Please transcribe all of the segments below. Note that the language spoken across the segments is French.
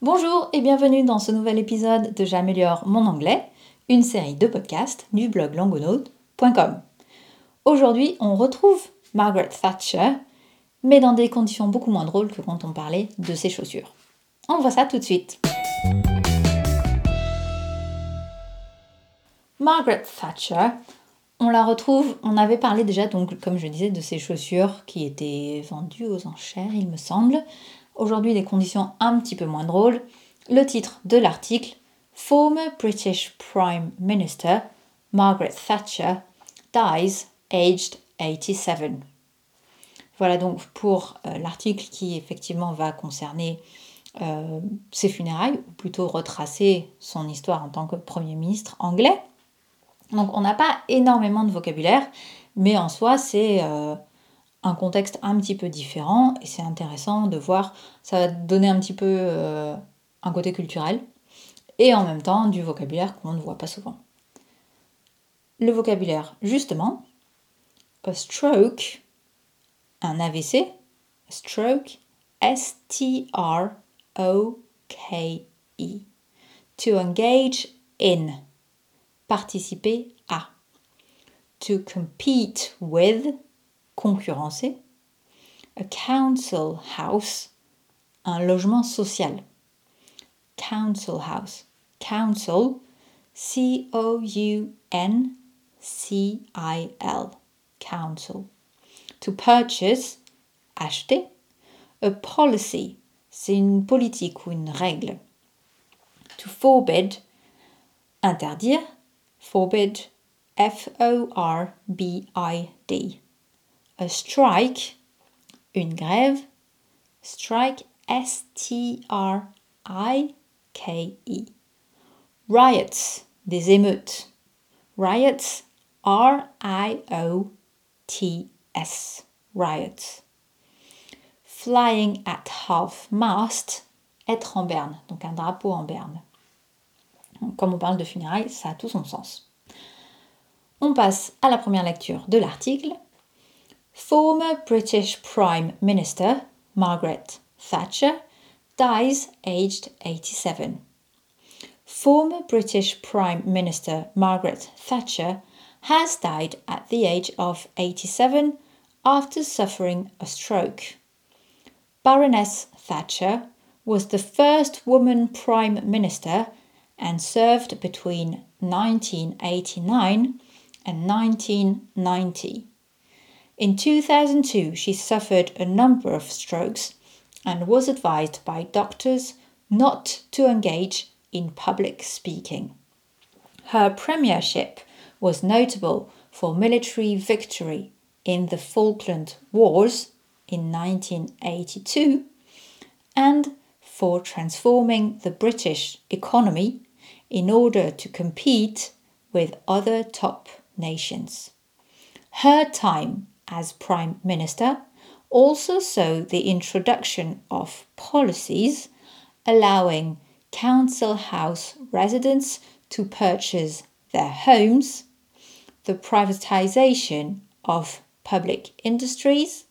Bonjour et bienvenue dans ce nouvel épisode de J'améliore mon anglais, une série de podcasts du blog langonaute.com. Aujourd'hui, on retrouve Margaret Thatcher, mais dans des conditions beaucoup moins drôles que quand on parlait de ses chaussures. On voit ça tout de suite. Margaret Thatcher, on la retrouve, on avait parlé déjà, donc, comme je disais, de ses chaussures qui étaient vendues aux enchères, il me semble. Aujourd'hui, des conditions un petit peu moins drôles. Le titre de l'article Former British Prime Minister Margaret Thatcher dies aged 87. Voilà donc pour euh, l'article qui effectivement va concerner euh, ses funérailles, ou plutôt retracer son histoire en tant que Premier ministre anglais. Donc on n'a pas énormément de vocabulaire, mais en soi c'est euh, un contexte un petit peu différent et c'est intéressant de voir, ça va donner un petit peu euh, un côté culturel et en même temps du vocabulaire qu'on ne voit pas souvent. Le vocabulaire, justement, a stroke, un AVC, stroke, S-T-R-O-K-E, to engage in participer à. To compete with, concurrencer. A council house, un logement social. Council house. Council, C-O-U-N-C-I-L. Council. To purchase, acheter. A policy, c'est une politique ou une règle. To forbid, interdire forbid, F O R B I D. A strike, une grève, strike S T R I K E. Riots, des émeutes. Riots, R I O T S. Riots. Flying at half mast, être en berne, donc un drapeau en berne. Comme on parle de funérailles, ça a tout son sens. On passe à la première lecture de l'article. Former British Prime Minister Margaret Thatcher dies aged 87. Former British Prime Minister Margaret Thatcher has died at the age of 87 after suffering a stroke. Baroness Thatcher was the first woman Prime Minister and served between 1989 and 1990. In 2002, she suffered a number of strokes and was advised by doctors not to engage in public speaking. Her premiership was notable for military victory in the Falkland Wars in 1982 and for transforming the British economy in order to compete with other top nations. Her time as Prime Minister also saw the introduction of policies allowing council house residents to purchase their homes, the privatization of public industries,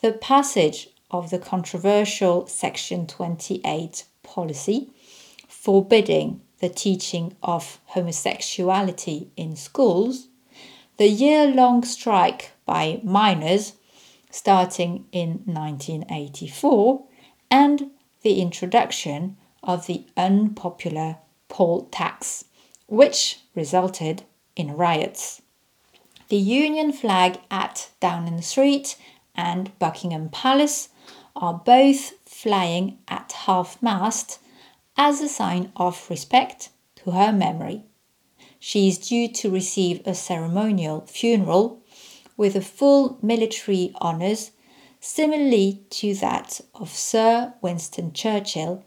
the passage of the controversial Section 28 policy forbidding the teaching of homosexuality in schools, the year long strike by miners starting in 1984, and the introduction of the unpopular poll tax, which resulted in riots. The Union flag at Downing Street and Buckingham Palace are both flying at half mast as a sign of respect to her memory. She is due to receive a ceremonial funeral with a full military honours, similarly to that of Sir Winston Churchill,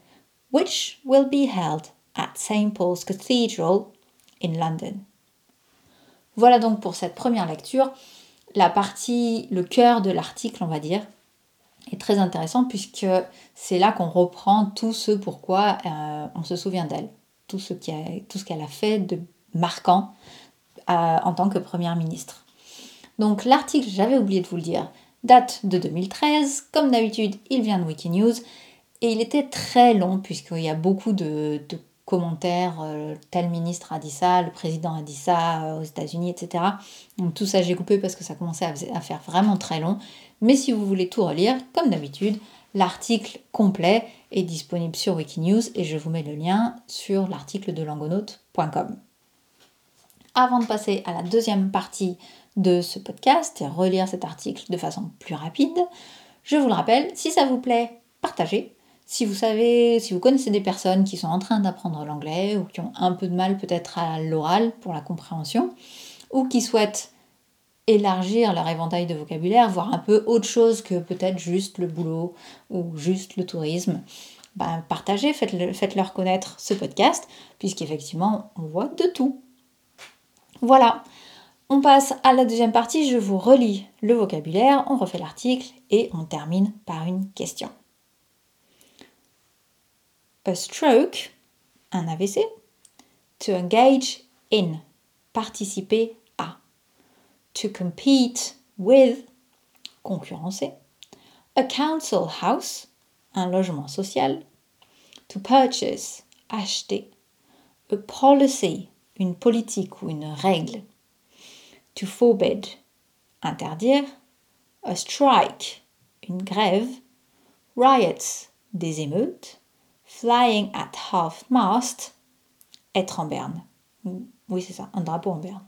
which will be held at St. Paul's Cathedral in London. Voilà donc pour cette première lecture, la partie, le cœur de l'article, on va dire, est très intéressant puisque c'est là qu'on reprend tout ce pourquoi euh, on se souvient d'elle, tout ce qu'elle a fait de marquant euh, en tant que première ministre. Donc l'article, j'avais oublié de vous le dire, date de 2013. Comme d'habitude, il vient de Wikinews Et il était très long, puisqu'il y a beaucoup de, commentaires. Euh, tel ministre a dit ça, le président a dit ça euh, aux États-Unis, etc. Donc tout ça, j'ai coupé parce que ça commençait à, faire vraiment très long. Mais si vous voulez tout relire, comme d'habitude, l'article complet est disponible sur Wikinews et je vous mets le lien sur l'article de langonaute.com. Avant de passer à la deuxième partie de ce podcast et relire cet article de façon plus rapide, je vous le rappelle, si ça vous plaît, partagez. Si vous savez, si vous connaissez des personnes qui sont en train d'apprendre l'anglais ou qui ont un peu de mal peut-être à l'oral pour la compréhension, ou qui souhaitent élargir leur éventail de vocabulaire, voir un peu autre chose que peut-être juste le boulot ou juste le tourisme, ben, partagez, faites-leur connaître ce podcast, puisqu'effectivement, on voit de tout. Voilà, on passe à la deuxième partie, je vous relis le vocabulaire, on refait l'article et on termine par une question. A stroke, un AVC. To engage in, participer à. To compete with, concurrencer. A council house, un logement social. To purchase, acheter. A policy, une politique ou une règle. To forbid, interdire. A strike, une grève. Riots, des émeutes. Flying at half mast, être en berne. Oui, c'est ça, un drapeau en berne.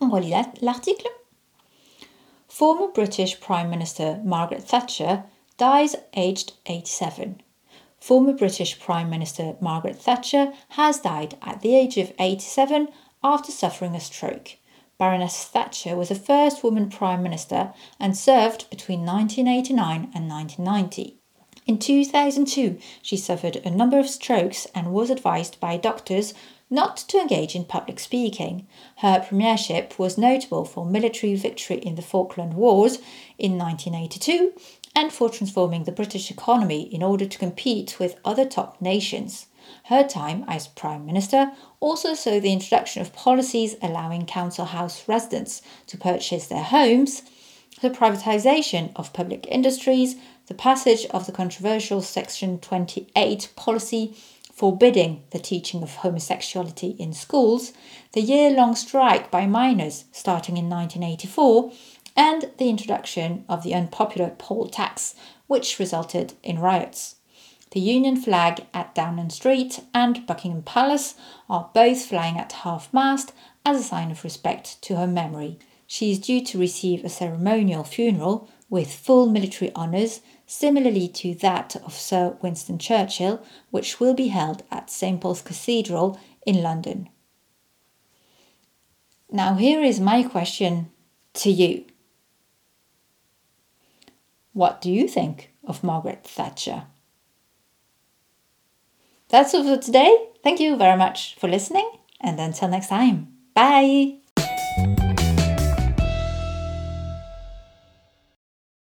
On relit l'article. Former British Prime Minister Margaret Thatcher dies aged 87. Former British Prime Minister Margaret Thatcher has died at the age of 87 after suffering a stroke. Baroness Thatcher was the first woman Prime Minister and served between 1989 and 1990. In 2002, she suffered a number of strokes and was advised by doctors not to engage in public speaking. Her premiership was notable for military victory in the Falkland Wars in 1982 and for transforming the British economy in order to compete with other top nations. Her time as Prime Minister also saw the introduction of policies allowing council house residents to purchase their homes, the privatisation of public industries, the passage of the controversial Section 28 policy forbidding the teaching of homosexuality in schools, the year long strike by miners starting in 1984, and the introduction of the unpopular poll tax, which resulted in riots. The Union flag at Downing Street and Buckingham Palace are both flying at half mast as a sign of respect to her memory. She is due to receive a ceremonial funeral with full military honours, similarly to that of Sir Winston Churchill, which will be held at St Paul's Cathedral in London. Now, here is my question to you. What do you think of Margaret Thatcher? That's all for today. Thank you very much for listening, and until next time, bye!